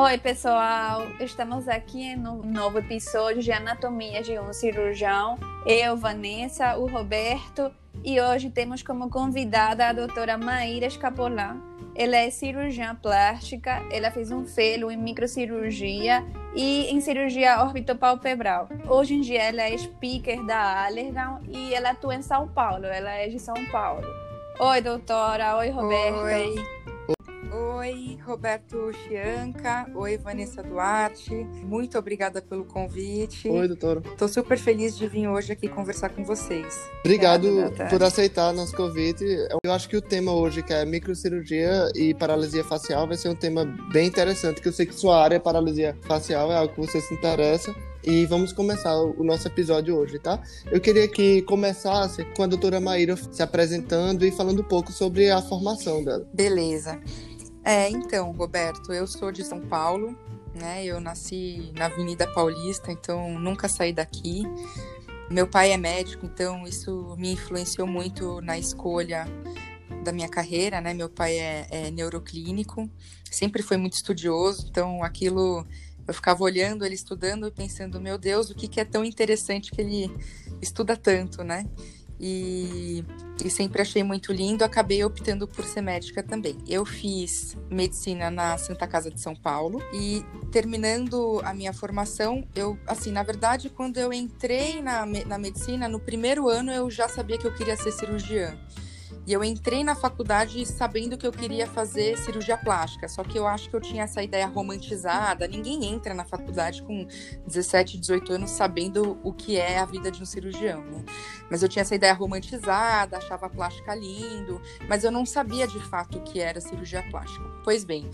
Oi, pessoal! Estamos aqui no novo episódio de Anatomia de um Cirurgião. Eu, Vanessa, o Roberto, e hoje temos como convidada a doutora Maíra Escapolan. Ela é cirurgiã plástica, ela fez um fellow em microcirurgia e em cirurgia orbitopalpebral. Hoje em dia ela é speaker da Allergan e ela atua em São Paulo, ela é de São Paulo. Oi, doutora. Oi, Roberto. Oi. Oi, Roberto Chianca. Oi, Vanessa Duarte. Muito obrigada pelo convite. Oi, doutora. Estou super feliz de vir hoje aqui conversar com vocês. Obrigado Obrigada, por aceitar nosso convite. Eu acho que o tema hoje, que é microcirurgia e paralisia facial, vai ser um tema bem interessante, que eu sei que sua área é paralisia facial, é algo que você se interessa. E vamos começar o nosso episódio hoje, tá? Eu queria que começasse com a doutora Maíra se apresentando e falando um pouco sobre a formação dela. Beleza. É, então, Roberto, eu sou de São Paulo, né? Eu nasci na Avenida Paulista, então nunca saí daqui. Meu pai é médico, então isso me influenciou muito na escolha da minha carreira, né? Meu pai é, é neuroclínico, sempre foi muito estudioso, então aquilo eu ficava olhando ele estudando e pensando, meu Deus, o que, que é tão interessante que ele estuda tanto, né? E, e, sempre achei muito lindo. Acabei optando por ser médica também. Eu fiz medicina na Santa Casa de São Paulo e terminando a minha formação, eu, assim, na verdade, quando eu entrei na, na medicina, no primeiro ano eu já sabia que eu queria ser cirurgiã. E eu entrei na faculdade sabendo que eu queria fazer cirurgia plástica, só que eu acho que eu tinha essa ideia romantizada. Ninguém entra na faculdade com 17, 18 anos sabendo o que é a vida de um cirurgião, né? Mas eu tinha essa ideia romantizada, achava a plástica lindo, mas eu não sabia de fato o que era cirurgia plástica. Pois bem,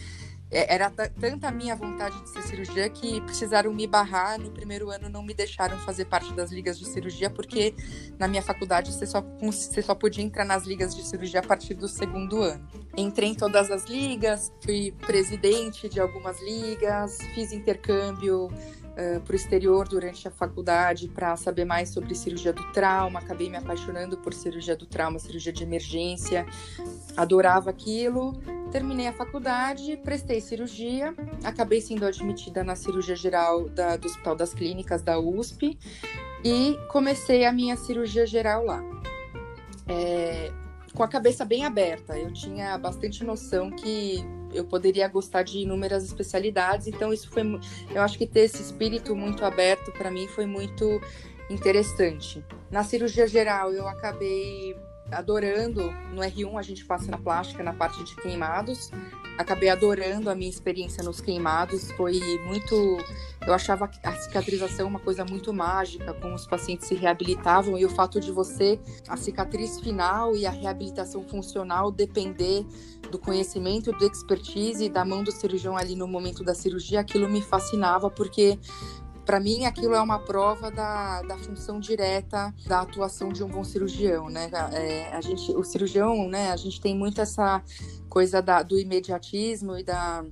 era tanta a minha vontade de ser cirurgia que precisaram me barrar no primeiro ano, não me deixaram fazer parte das ligas de cirurgia, porque na minha faculdade você só, você só podia entrar nas ligas de cirurgia a partir do segundo ano. Entrei em todas as ligas, fui presidente de algumas ligas, fiz intercâmbio uh, para o exterior durante a faculdade para saber mais sobre cirurgia do trauma. Acabei me apaixonando por cirurgia do trauma, cirurgia de emergência. Adorava aquilo. Terminei a faculdade, prestei cirurgia, acabei sendo admitida na cirurgia geral da, do Hospital das Clínicas da USP e comecei a minha cirurgia geral lá. É, com a cabeça bem aberta. Eu tinha bastante noção que eu poderia gostar de inúmeras especialidades, então isso foi, eu acho que ter esse espírito muito aberto para mim foi muito interessante. Na cirurgia geral, eu acabei adorando. No R1 a gente passa na plástica, na parte de queimados. Acabei adorando a minha experiência nos queimados. Foi muito. Eu achava a cicatrização uma coisa muito mágica, como os pacientes se reabilitavam e o fato de você, a cicatriz final e a reabilitação funcional depender do conhecimento, do expertise da mão do cirurgião ali no momento da cirurgia, aquilo me fascinava porque para mim aquilo é uma prova da, da função direta da atuação de um bom cirurgião, né? É, a gente, o cirurgião, né? A gente tem muito essa coisa da, do imediatismo e da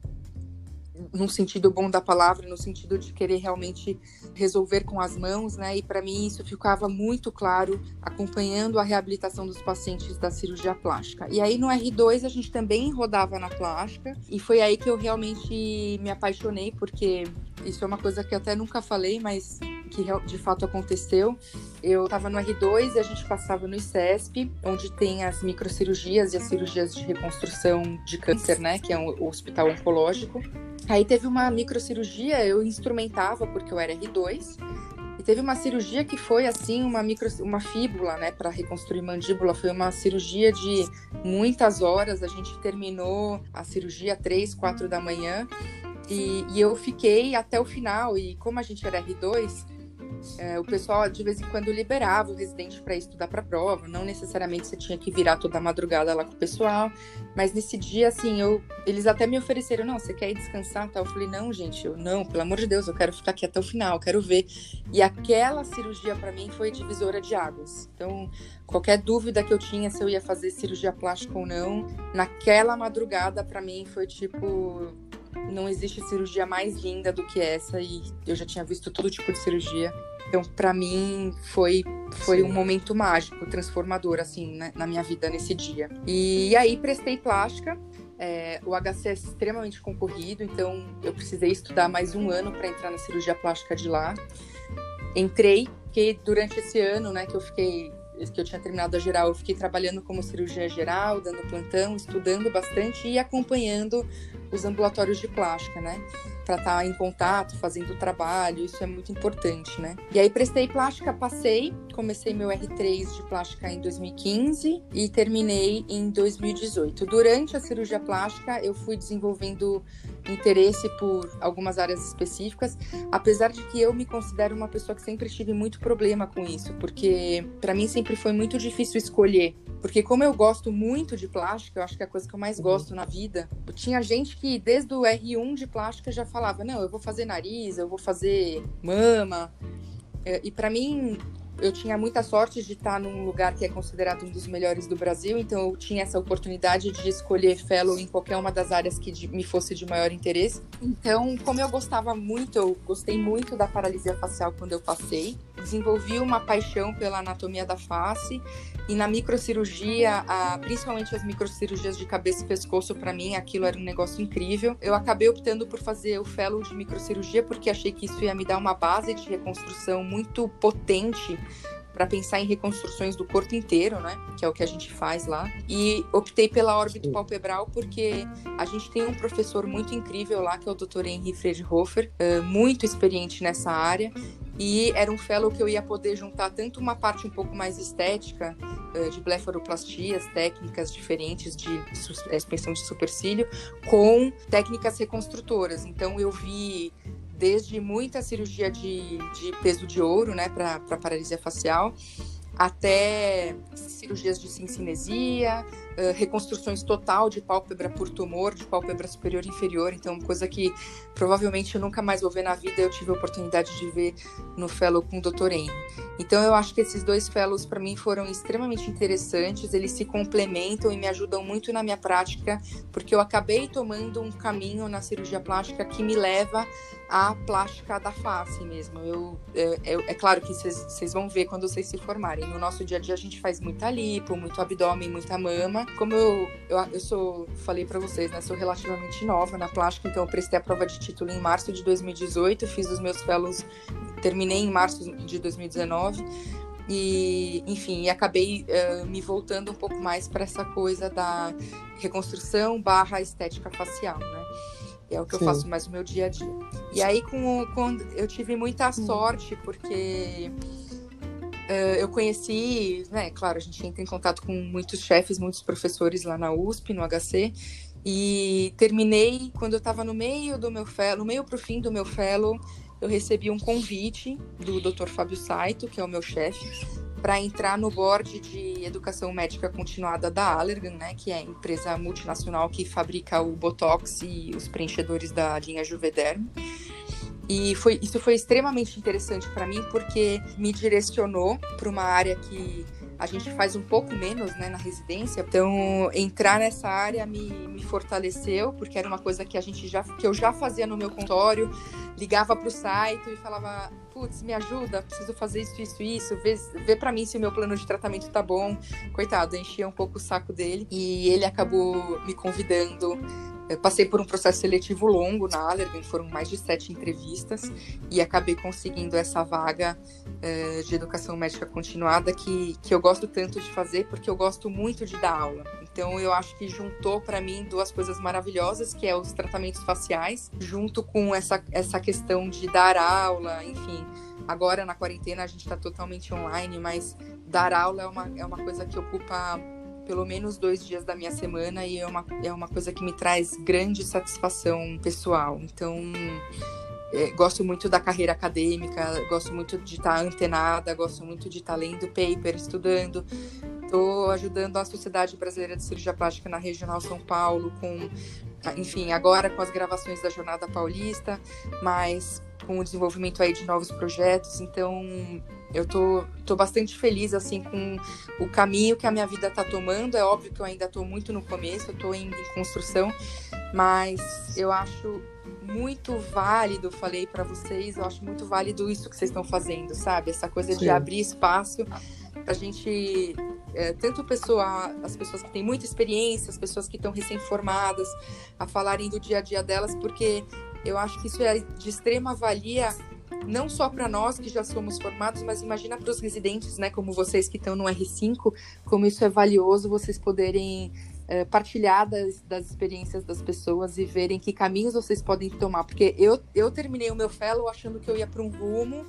no sentido bom da palavra, no sentido de querer realmente resolver com as mãos, né? E para mim isso ficava muito claro acompanhando a reabilitação dos pacientes da cirurgia plástica. E aí no R2 a gente também rodava na plástica e foi aí que eu realmente me apaixonei porque isso é uma coisa que eu até nunca falei, mas que de fato aconteceu. Eu estava no R2 e a gente passava no ICESP, onde tem as microcirurgias e as cirurgias de reconstrução de câncer, né? Que é um hospital oncológico. Aí teve uma microcirurgia, eu instrumentava porque eu era R2. E teve uma cirurgia que foi assim, uma micro, uma fíbula, né, para reconstruir mandíbula. Foi uma cirurgia de muitas horas. A gente terminou a cirurgia três, quatro da manhã. E, e eu fiquei até o final. E como a gente era R2, é, o pessoal de vez em quando liberava o residente para estudar para prova, não necessariamente você tinha que virar toda madrugada lá com o pessoal, mas nesse dia, assim, eu, eles até me ofereceram: não, você quer ir descansar? Tal. Eu falei: não, gente, eu não, pelo amor de Deus, eu quero ficar aqui até o final, quero ver. E aquela cirurgia para mim foi divisora de águas. Então, qualquer dúvida que eu tinha se eu ia fazer cirurgia plástica ou não, naquela madrugada para mim foi tipo não existe cirurgia mais linda do que essa e eu já tinha visto todo tipo de cirurgia. Então, para mim, foi foi um momento mágico, transformador, assim, né, na minha vida nesse dia. E aí, prestei plástica É, o HC é extremamente concorrido, então eu precisei estudar mais um ano para entrar na cirurgia plástica de lá. Entrei, porque durante esse ano, né, que eu fiquei que eu tinha terminado a geral, eu fiquei trabalhando como cirurgia geral, dando plantão, estudando bastante e acompanhando os ambulatórios de plástica, né? Para estar tá em contato, fazendo trabalho, isso é muito importante, né? E aí prestei plástica, passei, comecei meu R3 de plástica em 2015 e terminei em 2018. Durante a cirurgia plástica, eu fui desenvolvendo interesse por algumas áreas específicas, apesar de que eu me considero uma pessoa que sempre tive muito problema com isso, porque para mim sempre foi muito difícil escolher porque como eu gosto muito de plástica, eu acho que é a coisa que eu mais uhum. gosto na vida. Tinha gente que desde o R1 de plástica já falava: "Não, eu vou fazer nariz, eu vou fazer mama". É, e para mim eu tinha muita sorte de estar num lugar que é considerado um dos melhores do Brasil, então eu tinha essa oportunidade de escolher fellow em qualquer uma das áreas que de, me fosse de maior interesse. Então, como eu gostava muito, eu gostei muito da paralisia facial quando eu passei, desenvolvi uma paixão pela anatomia da face e na microcirurgia, a, principalmente as microcirurgias de cabeça e pescoço, para mim aquilo era um negócio incrível. Eu acabei optando por fazer o fellow de microcirurgia porque achei que isso ia me dar uma base de reconstrução muito potente para pensar em reconstruções do corpo inteiro, né? Que é o que a gente faz lá. E optei pela órbita palpebral porque a gente tem um professor muito incrível lá, que é o Dr. Henry Friedhofer, muito experiente nessa área. E era um fellow que eu ia poder juntar tanto uma parte um pouco mais estética, de blefaroplastias, técnicas diferentes de expansão de supercílio, com técnicas reconstrutoras. Então eu vi desde muita cirurgia de, de peso de ouro, né, para paralisia facial, até cirurgias de cincinesia, uh, reconstruções total de pálpebra por tumor, de pálpebra superior e inferior, então coisa que provavelmente eu nunca mais vou ver na vida, eu tive a oportunidade de ver no fellow com o Dr. Henry. Então eu acho que esses dois fellows para mim foram extremamente interessantes, eles se complementam e me ajudam muito na minha prática, porque eu acabei tomando um caminho na cirurgia plástica que me leva à plástica da face mesmo. Eu, é, é, é claro que vocês vão ver quando vocês se formarem. No nosso dia a dia a gente faz muita lipo, muito abdômen, muita mama. Como eu, eu, eu sou, falei para vocês, né, sou relativamente nova na plástica, então eu prestei a prova de título em março de 2018, fiz os meus fellows, terminei em março de 2019 e enfim acabei uh, me voltando um pouco mais para essa coisa da reconstrução barra estética facial né é o que Sim. eu faço mais no meu dia a dia. E aí, com, com eu tive muita sorte, porque eu conheci, né, claro, a gente entra em contato com muitos chefes, muitos professores lá na USP, no HC, e terminei, quando eu estava no meio do meu fellow, no meio para o fim do meu fellow, eu recebi um convite do Dr. Fábio Saito, que é o meu chefe, para entrar no board de educação médica continuada da Allergan, né, que é a empresa multinacional que fabrica o Botox e os preenchedores da linha Juvederm. E foi, isso foi extremamente interessante para mim porque me direcionou para uma área que a gente faz um pouco menos né, na residência. Então, entrar nessa área me, me fortaleceu, porque era uma coisa que a gente já que eu já fazia no meu consultório, ligava para o site e falava, putz, me ajuda, preciso fazer isso, isso, isso, vê, vê para mim se o meu plano de tratamento tá bom. Coitado, enchia um pouco o saco dele e ele acabou me convidando eu passei por um processo seletivo longo na Allergan, foram mais de sete entrevistas e acabei conseguindo essa vaga uh, de educação médica continuada que, que eu gosto tanto de fazer porque eu gosto muito de dar aula. Então eu acho que juntou para mim duas coisas maravilhosas, que é os tratamentos faciais, junto com essa, essa questão de dar aula, enfim. Agora na quarentena a gente está totalmente online, mas dar aula é uma, é uma coisa que ocupa pelo menos dois dias da minha semana e é uma, é uma coisa que me traz grande satisfação pessoal. Então, é, gosto muito da carreira acadêmica, gosto muito de estar antenada, gosto muito de estar lendo paper, estudando. Estou ajudando a Sociedade Brasileira de Cirurgia Plástica na Regional São Paulo, com, enfim, agora com as gravações da Jornada Paulista, mas com o desenvolvimento aí de novos projetos. Então, eu tô, tô bastante feliz assim com o caminho que a minha vida tá tomando. É óbvio que eu ainda tô muito no começo, eu tô ainda em construção, mas eu acho muito válido, falei para vocês, eu acho muito válido isso que vocês estão fazendo, sabe? Essa coisa Sim. de abrir espaço pra gente é, tanto pessoa, as pessoas que têm muita experiência, as pessoas que estão recém-formadas, a falarem do dia a dia delas, porque eu acho que isso é de extrema valia não só para nós que já somos formados, mas imagina para os residentes, né, como vocês que estão no R5, como isso é valioso vocês poderem é, partilhar das, das, experiências das pessoas e verem que caminhos vocês podem tomar. Porque eu, eu terminei o meu fellow achando que eu ia para um rumo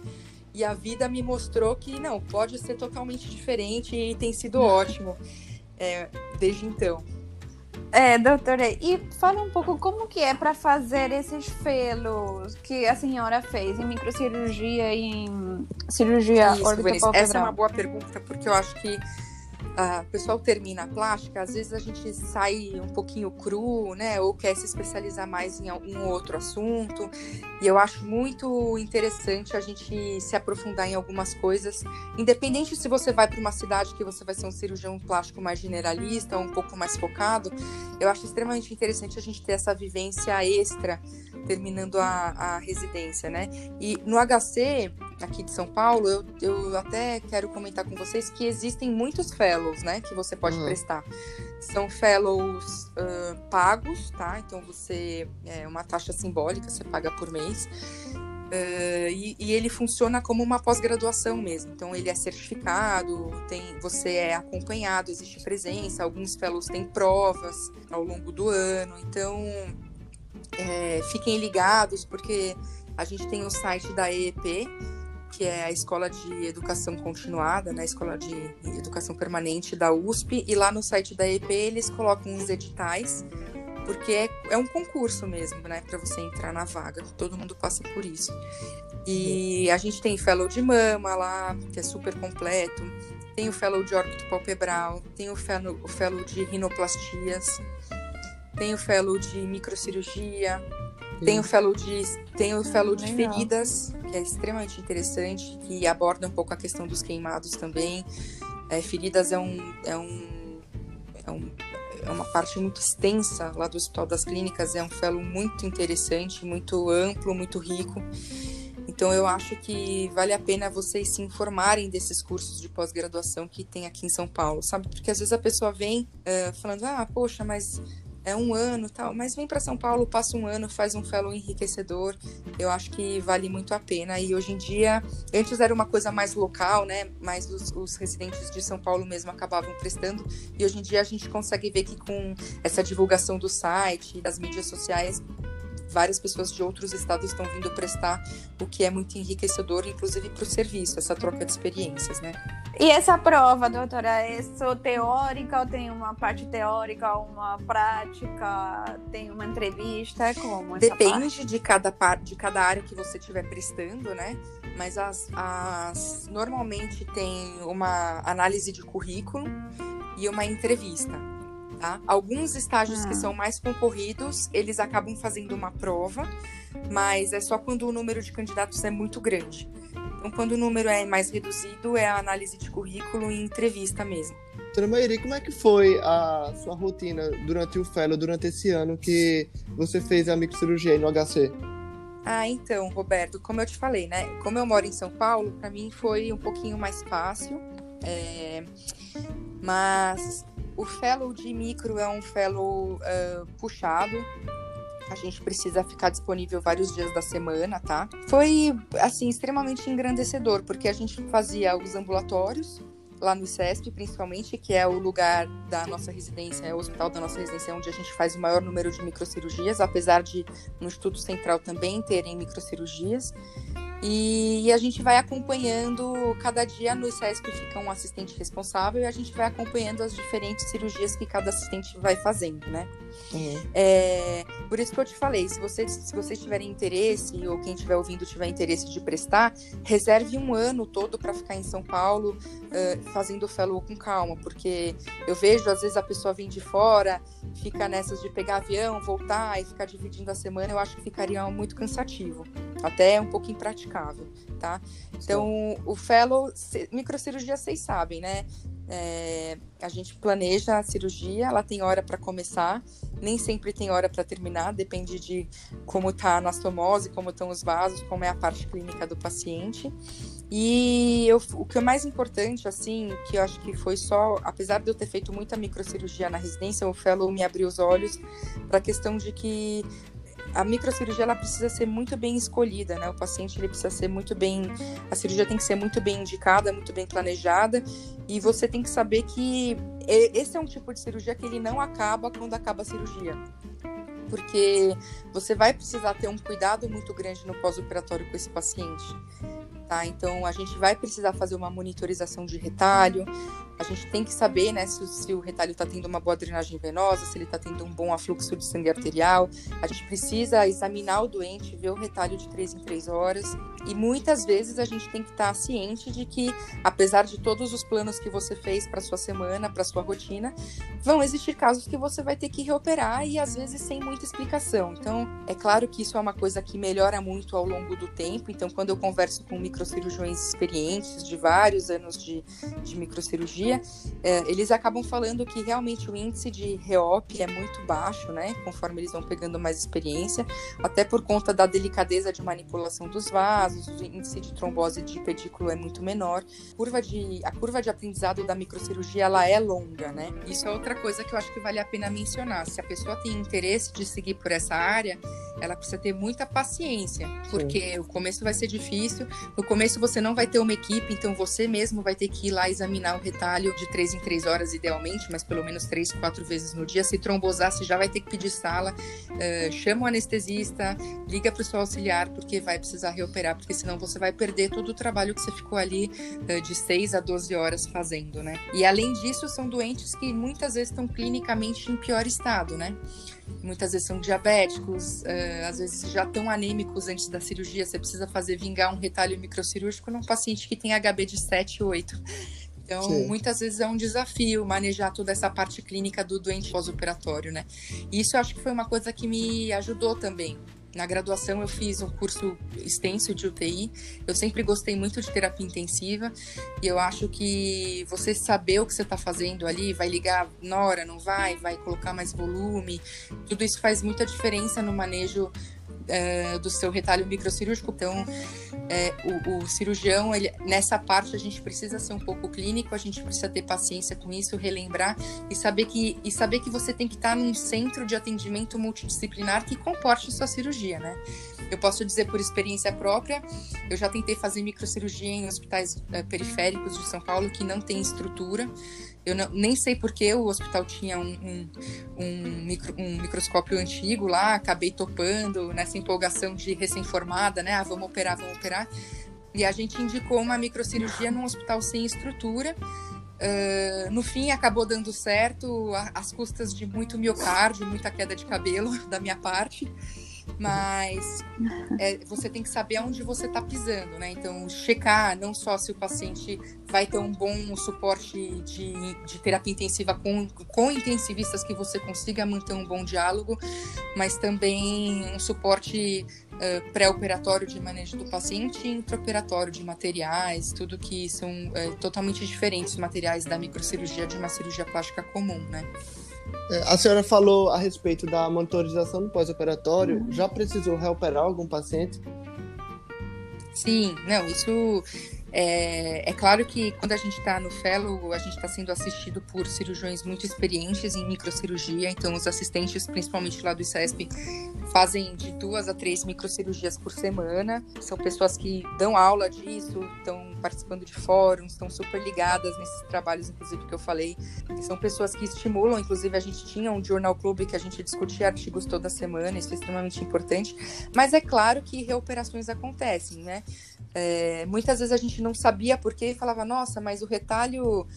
e a vida me mostrou que não, pode ser totalmente diferente e tem sido ótimo é, desde então. É, doutora, e fala um pouco como que é para fazer esses felos que a senhora fez em microcirurgia e em cirurgia Isso, Essa é uma boa pergunta, porque eu acho que o pessoal termina a plástica, às vezes a gente sai um pouquinho cru, né? Ou quer se especializar mais em algum outro assunto. E eu acho muito interessante a gente se aprofundar em algumas coisas, independente se você vai para uma cidade que você vai ser um cirurgião plástico mais generalista um pouco mais focado. Eu acho extremamente interessante a gente ter essa vivência extra terminando a, a residência, né? E no HC, aqui de São Paulo, eu, eu até quero comentar com vocês que existem muitos fellows, né? Que você pode uhum. prestar. São fellows uh, pagos, tá? Então você é uma taxa simbólica, você paga por mês. Uh, e, e, ele funciona como uma pós-graduação mesmo. Então ele é certificado, tem, você é acompanhado, existe presença. Alguns fellows têm provas ao longo do ano. Então é, fiquem ligados, porque a gente tem o site da EEP, que é a Escola de Educação Continuada, né, a Escola de Educação Permanente da USP, e lá no site da EEP eles colocam os editais, porque é, é um concurso mesmo, né, para você entrar na vaga, todo mundo passa por isso. E a gente tem fellow de mama lá, que é super completo, tem o fellow de órbito palpebral, tem o fellow, o fellow de rinoplastias, tem o fellow de microcirurgia. Tem o fellow de tem o fellow de feridas, que é extremamente interessante, que aborda um pouco a questão dos queimados também. É, feridas é um, é um, é um é uma parte muito extensa lá do Hospital das Clínicas, é um fellow muito interessante, muito amplo, muito rico. Então eu acho que vale a pena vocês se informarem desses cursos de pós-graduação que tem aqui em São Paulo, sabe? Porque às vezes a pessoa vem uh, falando, ah, poxa, mas é um ano tal, mas vem para São Paulo, passa um ano, faz um fellow enriquecedor. Eu acho que vale muito a pena. E hoje em dia, antes era uma coisa mais local, né? Mas os, os residentes de São Paulo mesmo acabavam prestando. E hoje em dia a gente consegue ver que com essa divulgação do site, das mídias sociais, várias pessoas de outros estados estão vindo prestar, o que é muito enriquecedor, inclusive para o serviço, essa troca de experiências, né? E essa prova, doutora, é só teórica ou tem uma parte teórica, uma prática, tem uma entrevista? Como Depende de cada parte, de cada área que você estiver prestando, né? Mas as, as normalmente tem uma análise de currículo e uma entrevista. Tá? Alguns estágios ah. que são mais concorridos, eles acabam fazendo uma prova, mas é só quando o número de candidatos é muito grande. Então, quando o número é mais reduzido, é a análise de currículo e entrevista mesmo. Doutora Mairi, como é que foi a sua rotina durante o Fellow, durante esse ano que você fez a microcirurgia no HC? Ah, então, Roberto, como eu te falei, né? Como eu moro em São Paulo, para mim foi um pouquinho mais fácil. É... Mas o fellow de micro é um fellow uh, puxado. A gente precisa ficar disponível vários dias da semana, tá? Foi, assim, extremamente engrandecedor, porque a gente fazia os ambulatórios, lá no ICESP, principalmente, que é o lugar da nossa residência, é o hospital da nossa residência, onde a gente faz o maior número de microcirurgias, apesar de no Instituto Central também terem microcirurgias. E, a gente vai acompanhando, cada dia no ICESP fica um assistente responsável e a gente vai acompanhando as diferentes cirurgias que cada assistente vai fazendo, né? Uhum. É, por isso que eu te falei, se vocês, se vocês tiverem interesse, ou quem estiver ouvindo tiver interesse de prestar, reserve um ano todo para ficar em São Paulo uh, fazendo o fellow com calma, porque eu vejo, às vezes, a pessoa vem de fora, fica nessas de pegar avião, voltar e ficar dividindo a semana, eu acho que ficaria muito cansativo, até um pouco impraticável, tá? Então, o fellow, microcirurgia, vocês sabem, né? É, a gente planeja a cirurgia, ela tem hora para começar, nem sempre tem hora para terminar, depende de como está a anastomose, como estão os vasos, como é a parte clínica do paciente. E eu, o que é mais importante, assim, que eu acho que foi só, apesar de eu ter feito muita microcirurgia na residência, o fellow me abriu os olhos para a questão de que a microcirurgia ela precisa ser muito bem escolhida, né? O paciente ele precisa ser muito bem, a cirurgia tem que ser muito bem indicada, muito bem planejada, e você tem que saber que esse é um tipo de cirurgia que ele não acaba quando acaba a cirurgia. Porque você vai precisar ter um cuidado muito grande no pós-operatório com esse paciente. Tá? Então a gente vai precisar fazer uma monitorização de retalho, a gente tem que saber né, se, se o retalho está tendo uma boa drenagem venosa, se ele está tendo um bom afluxo de sangue arterial. A gente precisa examinar o doente, ver o retalho de 3 em 3 horas. E muitas vezes a gente tem que estar tá ciente de que, apesar de todos os planos que você fez para sua semana, para sua rotina, vão existir casos que você vai ter que reoperar e às vezes sem muita explicação. Então, é claro que isso é uma coisa que melhora muito ao longo do tempo. Então, quando eu converso com microcirurgiões experientes de vários anos de, de microcirurgia, é, eles acabam falando que realmente o índice de reop é muito baixo, né? Conforme eles vão pegando mais experiência, até por conta da delicadeza de manipulação dos vasos, o índice de trombose de pedículo é muito menor. Curva de, a curva de aprendizado da microcirurgia ela é longa, né? Isso é outra coisa que eu acho que vale a pena mencionar. Se a pessoa tem interesse de seguir por essa área, ela precisa ter muita paciência, porque Sim. o começo vai ser difícil. No começo você não vai ter uma equipe, então você mesmo vai ter que ir lá examinar o retalho de três em três horas, idealmente, mas pelo menos três, quatro vezes no dia. Se trombosar, você já vai ter que pedir sala, uh, chama o anestesista, liga para o seu auxiliar, porque vai precisar reoperar, porque senão você vai perder todo o trabalho que você ficou ali uh, de 6 a 12 horas fazendo, né? E além disso, são doentes que muitas vezes estão clinicamente em pior estado, né? Muitas vezes são diabéticos, uh, às vezes já estão anêmicos antes da cirurgia, você precisa fazer vingar um retalho microcirúrgico num paciente que tem HB de 7, 8. Então, Sim. muitas vezes é um desafio manejar toda essa parte clínica do doente pós-operatório, né? E isso eu acho que foi uma coisa que me ajudou também. Na graduação eu fiz um curso extenso de UTI. Eu sempre gostei muito de terapia intensiva. E eu acho que você saber o que você está fazendo ali, vai ligar na hora, não vai, vai colocar mais volume, tudo isso faz muita diferença no manejo é, do seu retalho microcirúrgico. Então, é, o, o, cirurgião, ele, nessa parte, a gente precisa ser um pouco clínico, a gente precisa ter paciência com isso, relembrar e saber que, e saber que você tem que estar num centro de atendimento multidisciplinar que comporte sua cirurgia, né? Eu posso dizer por experiência própria, eu já tentei fazer microcirurgia em hospitais é, periféricos de São Paulo que não tem estrutura. Eu não, nem sei porque o hospital tinha um, um, um, micro, um, microscópio antigo lá, acabei topando nessa empolgação de recém-formada, né? Ah, vamos operar, vamos operar. E a gente indicou uma microcirurgia num hospital sem estrutura. Uh, no fim, acabou dando certo, às custas de muito miocárdio, muita queda de cabelo da minha parte mas é, você tem que saber aonde você está pisando, né? Então, checar não só se o paciente vai ter um bom suporte de, de terapia intensiva com, com intensivistas que você consiga manter um bom diálogo, mas também um suporte uh, pré-operatório de manejo do paciente e intraoperatório de materiais, tudo que são uh, totalmente diferentes materiais da microcirurgia de uma cirurgia plástica comum, né? É, a senhora falou a respeito da monitorização do pós-operatório. Já precisou reoperar algum paciente? Sim, não, isso é, é, claro que quando a gente está no fellow, a gente está sendo assistido por cirurgiões muito experientes em microcirurgia, então os assistentes, principalmente lá do ICESP, fazem de duas a três microcirurgias por semana. São pessoas que dão aula disso, estão participando de fóruns, estão super ligadas nesses trabalhos, inclusive, que eu falei. São pessoas que estimulam, inclusive, a gente tinha um Journal Club que a gente discutia artigos toda semana, isso é extremamente importante. Mas é claro que reoperações acontecem, né? É, muitas vezes a gente não sabia porque e falava, nossa, mas o retalho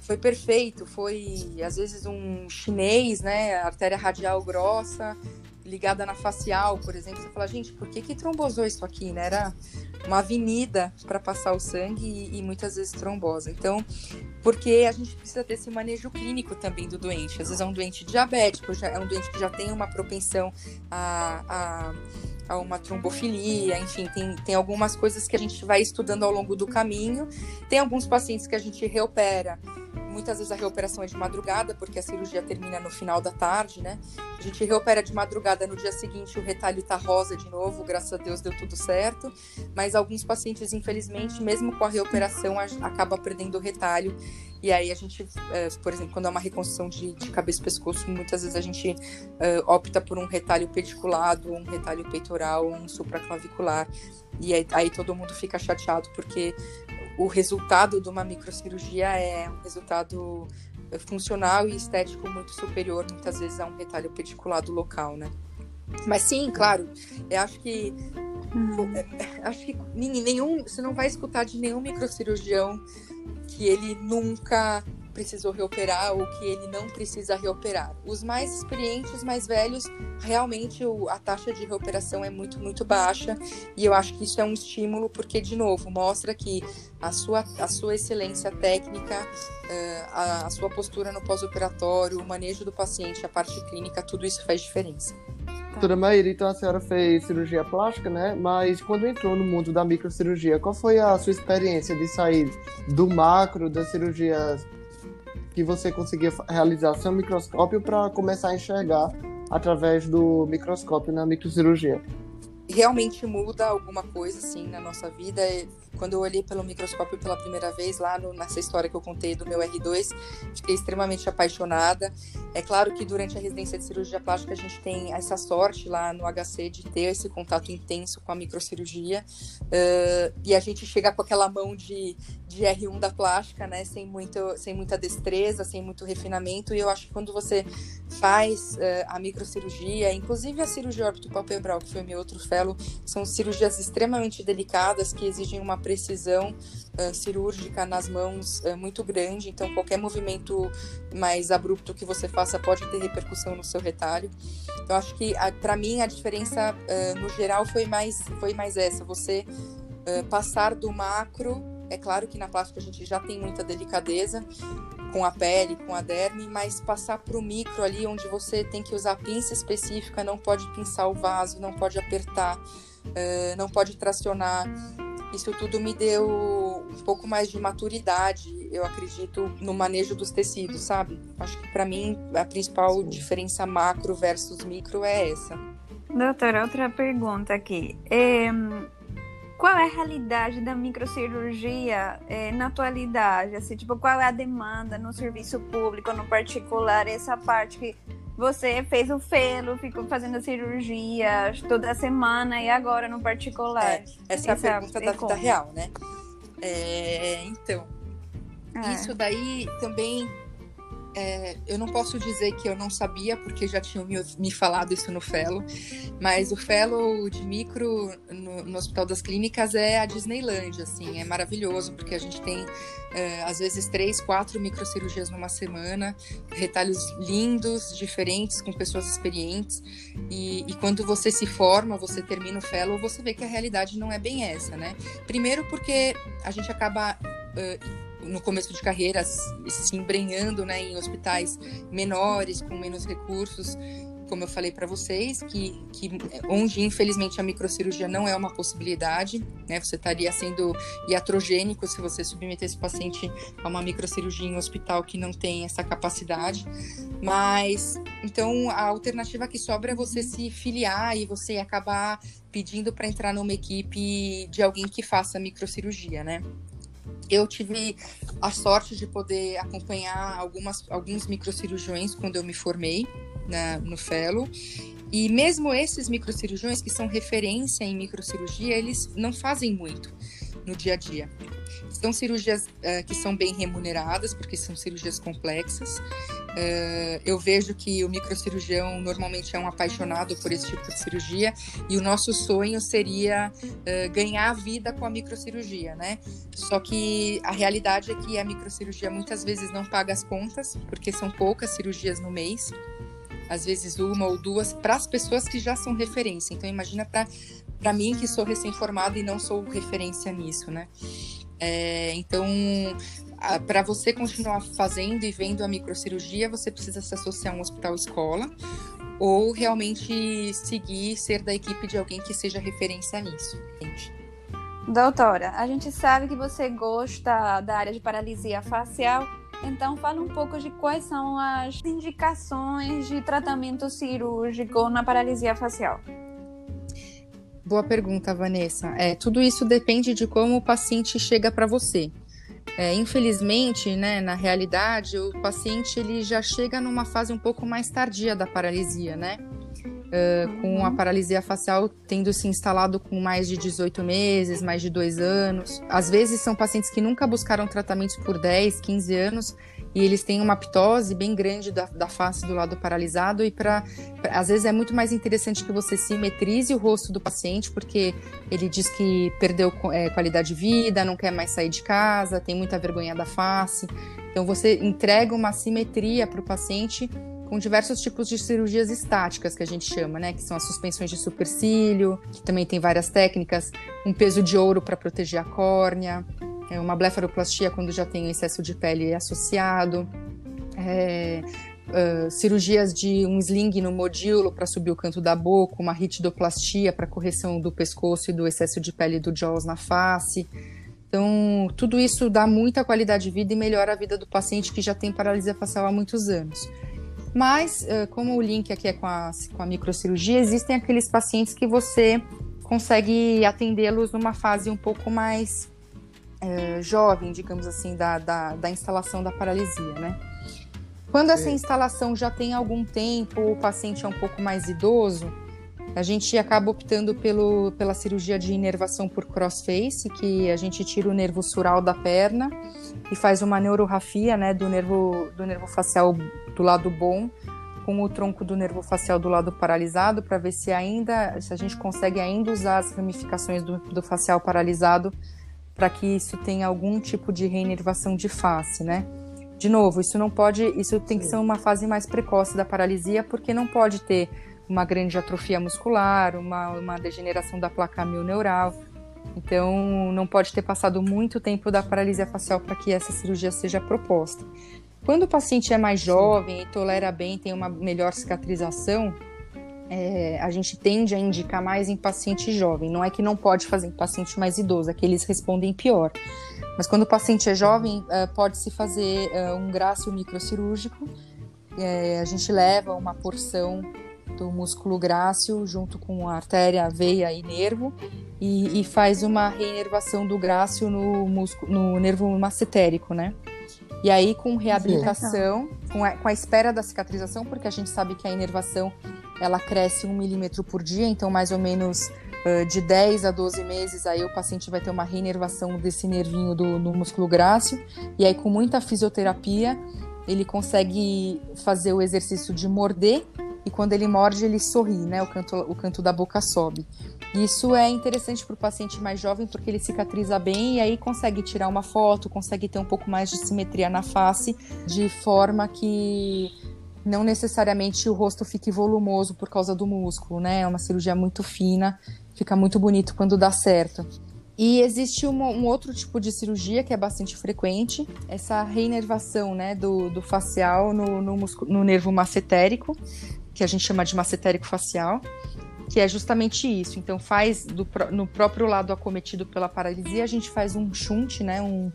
foi perfeito, foi às vezes um chinês, né, artéria radial grossa, ligada na facial, por exemplo, você fala, gente, por que que trombosou isso aqui, né? Era uma avenida para passar o sangue e, e, muitas vezes trombosa. Então, porque a gente precisa ter esse manejo clínico também do doente. Às vezes é um doente diabético, já é um doente que já tem uma propensão a, a a uma trombofilia, enfim, tem, tem algumas coisas que a gente vai estudando ao longo do caminho. Tem alguns pacientes que a gente reopera muitas vezes a reoperação é de madrugada, porque a cirurgia termina no final da tarde, né? A gente reopera de madrugada, no dia seguinte o retalho tá rosa de novo, graças a Deus deu tudo certo. Mas alguns pacientes, infelizmente, mesmo com a reoperação, acaba perdendo o retalho. E aí a gente, é, por exemplo, quando é uma reconstrução de, de cabeça e pescoço, muitas vezes a gente é, opta por um retalho pediculado, um retalho peitoral, um supraclavicular. E aí, aí todo mundo fica chateado porque o resultado de uma microcirurgia é um resultado funcional e estético muito superior, muitas vezes, a um retalho pediculado local, né? Mas sim, claro, eu acho que. Acho que nenhum, você não vai escutar de nenhum microcirurgião que ele nunca precisou reoperar ou que ele não precisa reoperar. Os mais experientes, mais velhos, realmente o, a taxa de reoperação é muito, muito baixa e eu acho que isso é um estímulo porque, de novo, mostra que a sua, a sua excelência técnica, uh, a, a sua postura no pós-operatório, o manejo do paciente, a parte clínica, tudo isso faz diferença. Doutora Maíra, então a senhora fez cirurgia plástica, né? Mas quando entrou no mundo da microcirurgia, qual foi a sua experiência de sair do macro das cirurgias que você conseguia realizar seu microscópio para começar a enxergar através do microscópio na microcirurgia. Realmente muda alguma coisa assim na nossa vida quando eu olhei pelo microscópio pela primeira vez, lá no, nessa história que eu contei do meu R2, fiquei extremamente apaixonada. É claro que durante a residência de cirurgia plástica a gente tem essa sorte lá no HC de ter esse contato intenso com a microcirurgia uh, e a gente chega com aquela mão de, de R1 da plástica, né, sem, muito, sem muita destreza, sem muito refinamento. E eu acho que quando você faz uh, a microcirurgia, inclusive a cirurgia orbitopalpebral, que foi meu outro fellow, são cirurgias extremamente delicadas que exigem uma precisão uh, cirúrgica nas mãos uh, muito grande, então qualquer movimento mais abrupto que você faça pode ter repercussão no seu retalho. Então acho que para mim a diferença uh, no geral foi mais foi mais essa, você passar do macro, é claro que na plástica a gente já tem muita delicadeza, com a pele, com a derme, mas passar para o micro ali, onde você tem que usar pinça específica, não pode pinçar o vaso, não pode apertar, não pode tracionar isso tudo me deu um pouco mais de maturidade, eu acredito, no manejo dos tecidos, sabe? Acho que para mim a principal Sim. diferença macro versus micro é essa. Doutora, outra pergunta aqui. É, qual é a realidade da microcirurgia é, na atualidade? Assim, tipo, qual é a demanda no serviço público, no particular, essa parte que você fez o felo, ficou fazendo cirurgias toda semana e agora no particular? É, essa é a pergunta da vida real, né? É, então, é. isso daí também é, eu não posso dizer que eu não sabia, porque já tinham me, me falado isso no Fellow, mas o Fellow de micro no, no, Hospital das Clínicas é a Disneyland, assim, é maravilhoso, porque a gente tem, é, às vezes, três, quatro microcirurgias numa semana, retalhos lindos, diferentes, com pessoas experientes, e, e quando você se forma, você termina o Fellow, você vê que a realidade não é bem essa, né? Primeiro porque a gente acaba... Uh, no começo de carreira se embrenhando né, em hospitais menores, com menos recursos, como eu falei para vocês, que, que onde infelizmente a microcirurgia não é uma possibilidade, né? Você estaria sendo iatrogênico se você submeter esse paciente a uma microcirurgia em um hospital que não tem essa capacidade. Mas então a alternativa que sobra é você se filiar e você acabar pedindo para entrar numa equipe de alguém que faça microcirurgia, né? Eu tive a sorte de poder acompanhar algumas, alguns microcirurgiões quando eu me formei na, no Fellow. E mesmo esses microcirurgiões que são referência em microcirurgia, eles não fazem muito no dia a dia. São cirurgias uh, que são bem remuneradas, porque são cirurgias complexas. Uh, eu vejo que o microcirurgião normalmente é um apaixonado por esse tipo de cirurgia e o nosso sonho seria uh, ganhar vida com a microcirurgia, né? Só que a realidade é que a microcirurgia muitas vezes não paga as contas, porque são poucas cirurgias no mês às vezes uma ou duas, para as pessoas que já são referência. Então, imagina para mim, que sou recém-formada e não sou referência nisso, né? É, então, para você continuar fazendo e vendo a microcirurgia, você precisa se associar a um hospital escola ou realmente seguir, ser da equipe de alguém que seja referência nisso. Gente. Doutora, a gente sabe que você gosta da área de paralisia facial Então, fala um pouco de quais são as indicações de tratamento cirúrgico na paralisia facial. Boa pergunta, Vanessa. É, tudo isso depende de como o paciente chega para você. É, infelizmente, né, na realidade, o paciente ele já chega numa fase um pouco mais tardia da paralisia, né? Uh, com a uhum. paralisia facial tendo se instalado com mais de 18 meses, mais de dois anos. Às vezes são pacientes que nunca buscaram tratamentos por 10, 15 anos e eles têm uma ptose bem grande da, da face do lado paralisado e para às vezes é muito mais interessante que você simetrize o rosto do paciente porque ele diz que perdeu é, qualidade de vida, não quer mais sair de casa, tem muita vergonha da face. Então você entrega uma simetria para o paciente com diversos tipos de cirurgias estáticas que a gente chama, né? Que são as suspensões de supercílio, que também tem várias técnicas, um peso de ouro para proteger a córnea, é uma blefaroplastia quando já tem excesso de pele associado, é, uh, cirurgias de um sling no modíolo para subir o canto da boca, uma ritidoplastia para correção do pescoço e do excesso de pele do jaws na face. Então, tudo isso dá muita qualidade de vida e melhora a vida do paciente que já tem paralisia facial há muitos anos. Mas, como o link aqui é com a, com a microcirurgia, existem aqueles pacientes que você consegue atendê-los numa fase um pouco mais é, jovem, digamos assim, da, da, da, instalação da paralisia, né? Quando essa instalação já tem algum tempo, o paciente é um pouco mais idoso, a gente acaba optando pelo, pela cirurgia de inervação por crossface, que a gente tira o nervo sural da perna e faz uma neurorrafia né, do, nervo, do nervo facial do lado bom com o tronco do nervo facial do lado paralisado para ver se ainda se a gente consegue ainda usar as ramificações do, do facial paralisado para que isso tenha algum tipo de reinervação de face, né? De novo, isso não pode, isso tem que ser uma fase mais precoce da paralisia, porque não pode ter uma grande atrofia muscular, uma, uma degeneração da placa mioneural. Então, não pode ter passado muito tempo da paralisia facial para que essa cirurgia seja proposta. Quando o paciente é mais jovem e tolera bem, tem uma melhor cicatrização, é, a gente tende a indicar mais em paciente jovem. Não é que não pode fazer em paciente mais idoso, é que eles respondem pior. Mas quando o paciente é jovem, é, pode-se fazer é, um grácio microcirúrgico. É, a gente leva uma porção do músculo grácil junto com a artéria, a veia e nervo e, e faz uma reinervação do grácil no, músculo, no nervo macetérico, né? E aí, com reabilitação, com a, com a, espera da cicatrização, porque a gente sabe que a inervação ela cresce um milímetro por dia, então mais ou menos uh, de 10 a 12 meses, aí o paciente vai ter uma reinervação desse nervinho do, do músculo grácil, e aí com muita fisioterapia, ele consegue fazer o exercício de morder, e quando ele morde, ele sorri, né? O canto, o canto da boca sobe. Isso é interessante para o paciente mais jovem porque ele cicatriza bem e aí consegue tirar uma foto, consegue ter um pouco mais de simetria na face, de forma que não necessariamente o rosto fique volumoso por causa do músculo, né? É uma cirurgia muito fina, fica muito bonito quando dá certo. E existe um outro tipo de cirurgia que é bastante frequente, essa reinervação né, do, do facial no, no, no nervo macetérico, que a gente chama de macetérico facial, que é justamente isso. Então, faz do, no próprio lado acometido pela paralisia, a gente faz um shunt, né, um,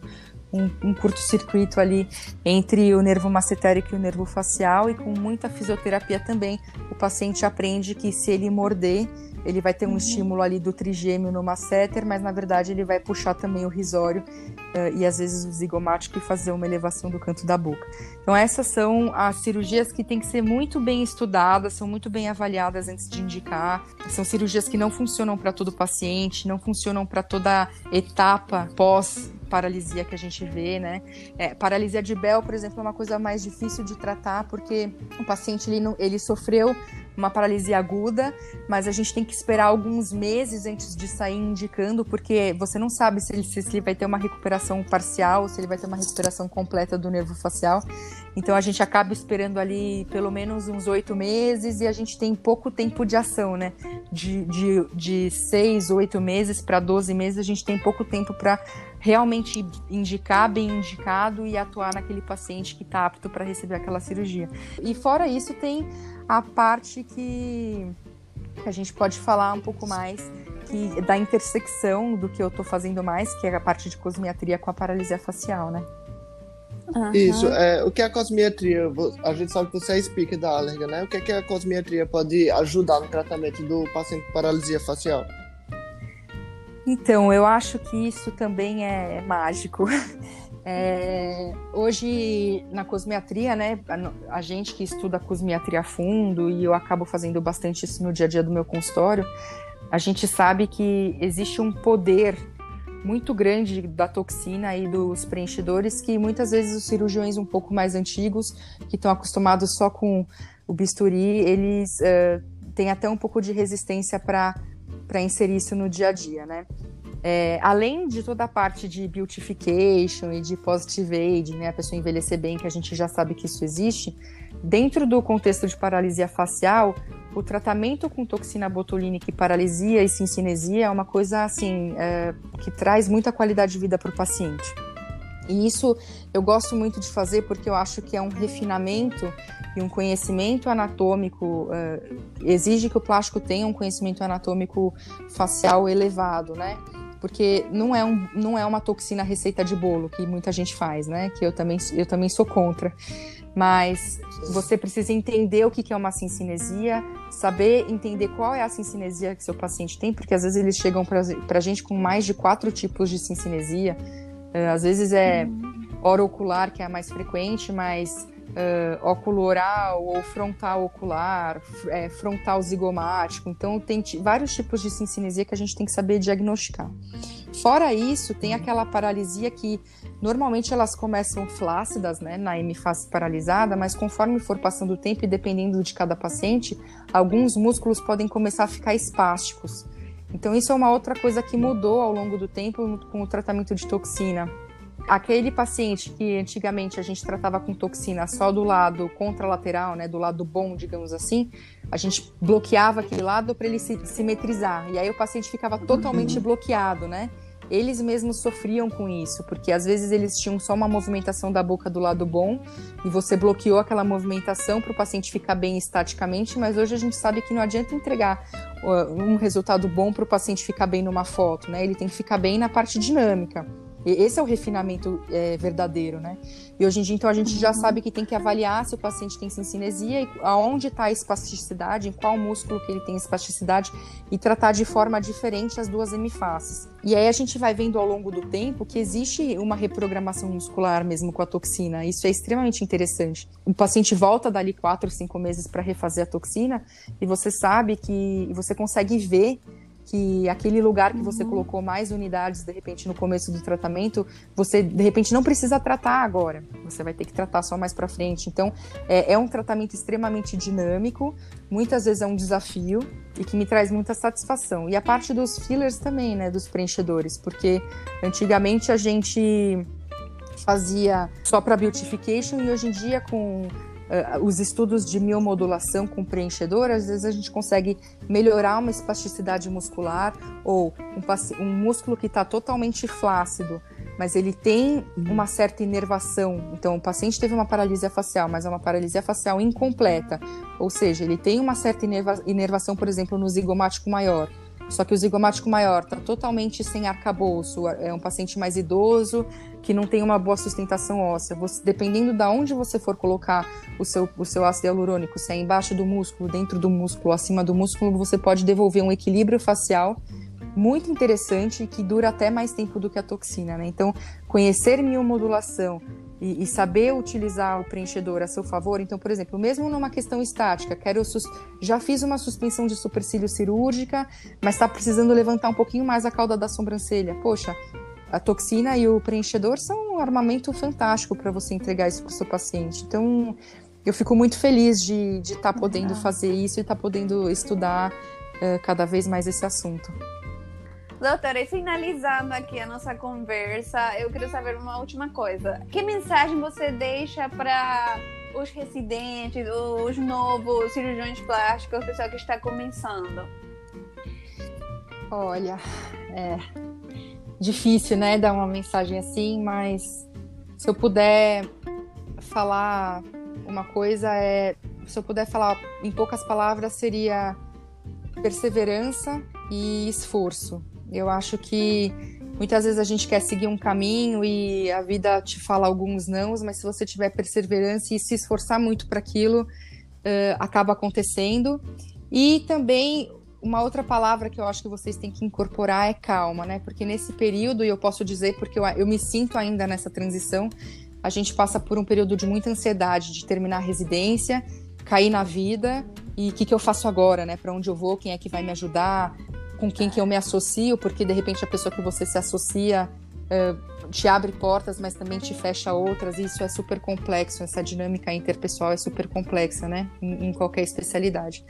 um, um curto-circuito ali entre o nervo macetérico e o nervo facial, e com muita fisioterapia também, o paciente aprende que se ele morder, ele vai ter um uhum. estímulo ali do trigêmeo no masseter, mas na verdade ele vai puxar também o risório uh, e às vezes o zigomático e fazer uma elevação do canto da boca. Então essas são as cirurgias que têm que ser muito bem estudadas, são muito bem avaliadas antes de indicar. São cirurgias que não funcionam para todo paciente, não funcionam para toda etapa pós paralisia que a gente vê, né? É, paralisia de Bell, por exemplo, é uma coisa mais difícil de tratar porque o paciente ele, ele sofreu uma paralisia aguda, mas a gente tem que esperar alguns meses antes de sair indicando, porque você não sabe se ele, se ele vai ter uma recuperação parcial, se ele vai ter uma recuperação completa do nervo facial. Então a gente acaba esperando ali pelo menos uns oito meses e a gente tem pouco tempo de ação, né? De, de, de seis, oito meses para 12 meses, a gente tem pouco tempo para realmente indicar, bem indicado e atuar naquele paciente que está apto para receber aquela cirurgia. E fora isso, tem a parte que, a gente pode falar um pouco mais que da intersecção do que eu estou fazendo mais, que é a parte de cosmiatria com a paralisia facial, né? Uhum. Isso, é, o que é a cosmiatria? A gente sabe que você é speaker da Allerga, né? O que é que a cosmiatria pode ajudar no tratamento do paciente com paralisia facial? Então, eu acho que isso também é mágico. É, hoje, na cosmiatria, né, a, a, gente que estuda cosmiatria a fundo, e eu acabo fazendo bastante isso no dia a dia do meu consultório, a gente sabe que existe um poder muito grande da toxina e dos preenchedores que muitas vezes os cirurgiões um pouco mais antigos, que estão acostumados só com o bisturi, eles uh, têm até um pouco de resistência para inserir isso no dia a dia, né? É, além de toda a parte de beautification e de positive aging, né, a pessoa envelhecer bem, que a gente já sabe que isso existe, dentro do contexto de paralisia facial, o tratamento com toxina botulínica e paralisia e cincinesia é uma coisa assim é, que traz muita qualidade de vida para o paciente. E isso eu gosto muito de fazer porque eu acho que é um refinamento e um conhecimento anatômico, uh, exige que o plástico tenha um conhecimento anatômico facial elevado, né? porque não é, um, não é uma toxina receita de bolo que muita gente faz, né? Que eu também, eu também sou contra. Mas você precisa entender o que é uma cincinesia, saber entender qual é a cincinesia que seu paciente tem, porque às vezes eles chegam para a gente com mais de quatro tipos de cincinesia. Eh, às vezes é uhum. orocular, que é a mais frequente, mas uh, óculo oral ou frontal ocular, é, frontal zigomático. Então, tem vários tipos de cincinesia que a gente tem que saber diagnosticar. Fora isso, tem aquela paralisia que normalmente elas começam flácidas, né, na hemifase paralisada, mas conforme for passando o tempo e dependendo de cada paciente, alguns músculos podem começar a ficar espásticos. Então, isso é uma outra coisa que mudou ao longo do tempo com o tratamento de toxina. Aquele paciente que antigamente a gente tratava com toxina só do lado contralateral, né, do lado bom, digamos assim, a gente bloqueava aquele lado para ele se simetrizar. E aí o paciente ficava totalmente uhum. bloqueado, né? Eles mesmos sofriam com isso, porque às vezes eles tinham só uma movimentação da boca do lado bom e você bloqueou aquela movimentação para o paciente ficar bem estaticamente, mas hoje a gente sabe que não adianta entregar um resultado bom para o paciente ficar bem numa foto, né? Ele tem que ficar bem na parte dinâmica. Esse é o refinamento é, verdadeiro, né? E hoje em dia, então, a gente já sabe que tem que avaliar se o paciente tem cincinesia e aonde está a espasticidade, em qual músculo que ele tem espasticidade e tratar de forma diferente as duas hemifaces. E aí a gente vai vendo ao longo do tempo que existe uma reprogramação muscular mesmo com a toxina. Isso é extremamente interessante. O paciente volta dali quatro, cinco meses para refazer a toxina e você sabe que você consegue ver que aquele lugar que você uhum. colocou mais unidades de repente no começo do tratamento, você de repente não precisa tratar agora, você vai ter que tratar só mais para frente. Então é, é, um tratamento extremamente dinâmico, muitas vezes é um desafio e que me traz muita satisfação. E a parte dos fillers também, né, dos preenchedores, porque antigamente a gente fazia só para beautification e hoje em dia com uh, os estudos de miomodulação com preenchedor, às vezes a gente consegue melhorar uma espasticidade muscular ou um, um músculo que está totalmente flácido, mas ele tem uma certa inervação. Então, o paciente teve uma paralisia facial, mas é uma paralisia facial incompleta, ou seja, ele tem uma certa inerva inervação, por exemplo, no zigomático maior só que o zigomático maior está totalmente sem arcabouço, é um paciente mais idoso que não tem uma boa sustentação óssea. Você, dependendo de onde você for colocar o seu, o seu ácido hialurônico, se é embaixo do músculo, dentro do músculo, acima do músculo, você pode devolver um equilíbrio facial muito interessante que dura até mais tempo do que a toxina. Né? Então, conhecer miomodulação, e, e, saber utilizar o preenchedor a seu favor. Então, por exemplo, mesmo numa questão estática, quero já fiz uma suspensão de supercílio cirúrgica, mas está precisando levantar um pouquinho mais a cauda da sobrancelha. Poxa, a toxina e o preenchedor são um armamento fantástico para você entregar isso para o seu paciente. Então, eu fico muito feliz de estar tá podendo fazer isso e estar tá podendo estudar uh, cada vez mais esse assunto. Doutora, e finalizando aqui a nossa conversa, eu queria saber uma última coisa. Que mensagem você deixa para os residentes, os novos cirurgiões plásticos, o pessoal que está começando? Olha, é difícil, né, dar uma mensagem assim, mas se eu puder falar uma coisa é, se eu puder falar em poucas palavras seria perseverança e esforço. Eu acho que Muitas vezes a gente quer seguir um caminho e a vida te fala alguns nãos, mas se você tiver perseverança e se esforçar muito para aquilo, uh, acaba acontecendo. E também uma outra palavra que eu acho que vocês têm que incorporar é calma, né? Porque nesse período, e eu posso dizer porque eu, eu me sinto ainda nessa transição, a gente passa por um período de muita ansiedade de terminar a residência, cair na vida e o que, que eu faço agora, né? Para onde eu vou, quem é que vai me ajudar, com quem que eu me associo, porque de repente a pessoa que você se associa uh, te abre portas, mas também te fecha outras, e isso é super complexo, essa dinâmica interpessoal é super complexa, né, em, em qualquer especialidade.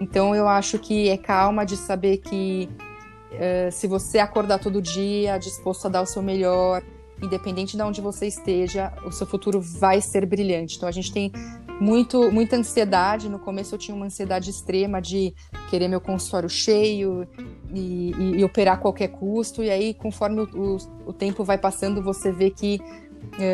Então eu acho que é calma de saber que uh, se você acordar todo dia disposto a dar o seu melhor, independente de onde você esteja, o seu futuro vai ser brilhante. Então a gente tem muito, muita ansiedade. No começo eu tinha uma ansiedade extrema de querer meu consultório cheio e, e, e operar a qualquer custo. E aí, conforme o, o, o tempo vai passando, você vê que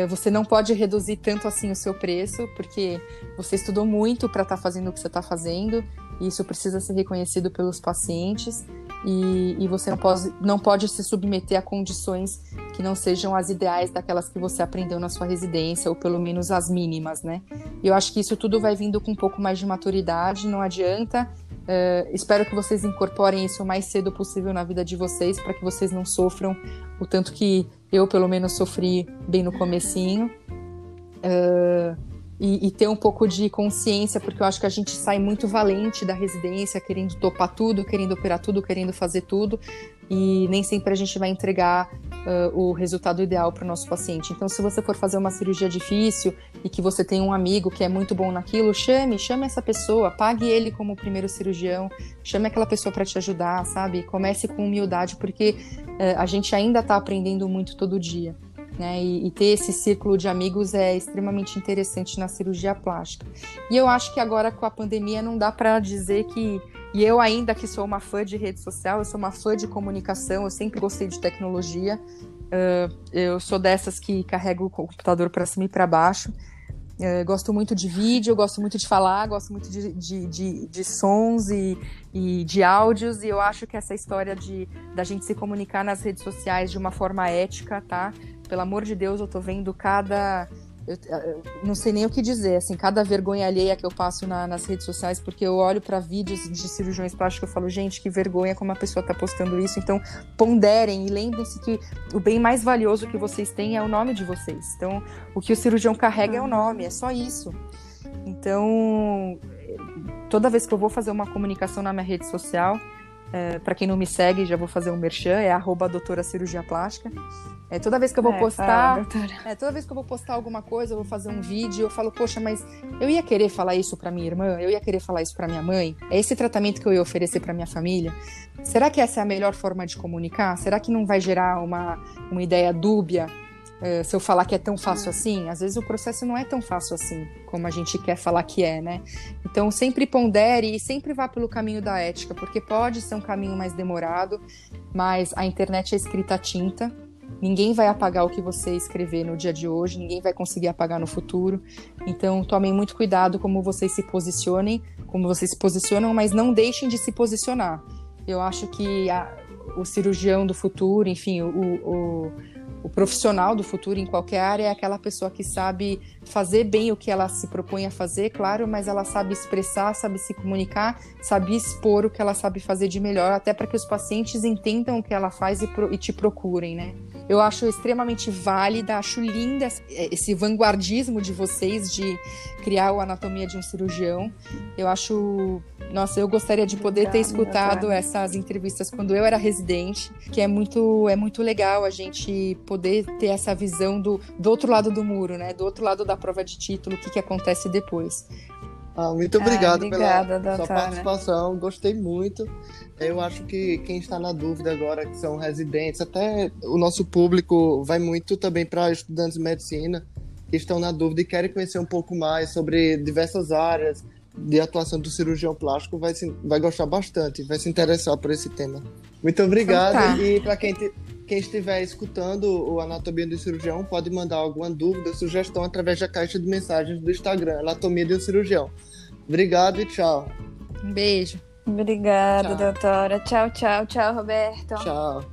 você não pode reduzir tanto assim o seu preço, porque você estudou muito para estar tá fazendo o que você está fazendo. E isso precisa ser reconhecido pelos pacientes e, e, você não pode, não pode se submeter a condições que não sejam as ideais daquelas que você aprendeu na sua residência, ou pelo menos as mínimas, né? Eu acho que isso tudo vai vindo com um pouco mais de maturidade, não adianta. Uh, espero que vocês incorporem isso o mais cedo possível na vida de vocês, para que vocês não sofram o tanto que eu, pelo menos, sofri bem no comecinho. Uh, e, e, ter um pouco de consciência, porque eu acho que a gente sai muito valente da residência, querendo topar tudo, querendo operar tudo, querendo fazer tudo, e nem sempre a gente vai entregar uh, o resultado ideal para o nosso paciente. Então, se você for fazer uma cirurgia difícil e que você tem um amigo que é muito bom naquilo, chame, chame essa pessoa, pague ele como primeiro cirurgião, chame aquela pessoa para te ajudar, sabe? Comece com humildade, porque uh, a gente ainda está aprendendo muito todo dia. Né? E, e, ter esse círculo de amigos é extremamente interessante na cirurgia plástica. E eu acho que agora com a pandemia não dá para dizer que. E eu, ainda que sou uma fã de rede social, eu sou uma fã de comunicação, eu sempre gostei de tecnologia. Uh, eu sou dessas que carrego o computador para cima e para baixo. Uh, gosto muito de vídeo, gosto muito de falar, gosto muito de, de, de, de sons e, e, de áudios, e eu acho que essa história de da gente se comunicar nas redes sociais de uma forma ética, tá? pelo amor de Deus, eu tô vendo cada. Eu, eu não sei nem o que dizer, assim, cada vergonha alheia que eu passo na, nas redes sociais, porque eu olho para vídeos de cirurgiões plásticos e falo, gente, que vergonha como a pessoa tá postando isso. Então, ponderem e lembrem-se que o bem mais valioso que vocês têm é o nome de vocês. Então, o que o cirurgião carrega é o nome, é só isso. Então, toda vez que eu vou fazer uma comunicação na minha rede social, é, para quem não me segue, já vou fazer um merchan, é arroba doutora cirurgia plástica. É, toda vez que eu vou é, postar. Fala, é, toda vez que eu vou postar alguma coisa, eu vou fazer um vídeo, eu falo, poxa, mas eu ia querer falar isso para minha irmã, eu ia querer falar isso para minha mãe. É esse tratamento que eu ia oferecer para minha família. Será que essa é a melhor forma de comunicar? Será que não vai gerar uma, uma ideia dúbia se eu falar que é tão fácil assim? Às vezes o processo não é tão fácil assim como a gente quer falar que é, né? Então sempre pondere e sempre vá pelo caminho da ética, porque pode ser um caminho mais demorado, mas a internet é escrita a tinta Ninguém vai apagar o que você escrever no dia de hoje, ninguém vai conseguir apagar no futuro. Então, tomem muito cuidado como vocês se posicionem, como vocês se posicionam, mas não deixem de se posicionar. Eu acho que a, o cirurgião do futuro, enfim, o, o o profissional do futuro em qualquer área é aquela pessoa que sabe fazer bem o que ela se propõe a fazer, claro, mas ela sabe expressar, sabe se comunicar, sabe expor o que ela sabe fazer de melhor, até para que os pacientes entendam o que ela faz e, pro, e te procurem, né? Eu acho extremamente válida, acho linda esse vanguardismo de vocês de criar a anatomia de um cirurgião. Eu acho nossa, eu gostaria de poder ter escutado essas entrevistas quando eu era residente, que é muito, é muito legal a gente poder ter essa visão do, do outro lado do muro, né? Do outro lado da prova de título, o que, que acontece depois. Ah, muito obrigado ah, obrigada, pela sua participação, gostei muito. Eu acho que quem está na dúvida agora, que são residentes, até o nosso público vai muito também para estudantes de medicina, que estão na dúvida e querem conhecer um pouco mais sobre diversas áreas, de atuação do cirurgião plástico vai, se, vai gostar bastante, vai se interessar por esse tema. Muito obrigado. Então tá. E para quem, quem estiver escutando o Anatomia do Cirurgião, pode mandar alguma dúvida, sugestão através da caixa de mensagens do Instagram, Anatomia do Cirurgião. Obrigado e tchau. Um beijo. Obrigada, tchau. doutora. Tchau, tchau, tchau, Roberto. Tchau.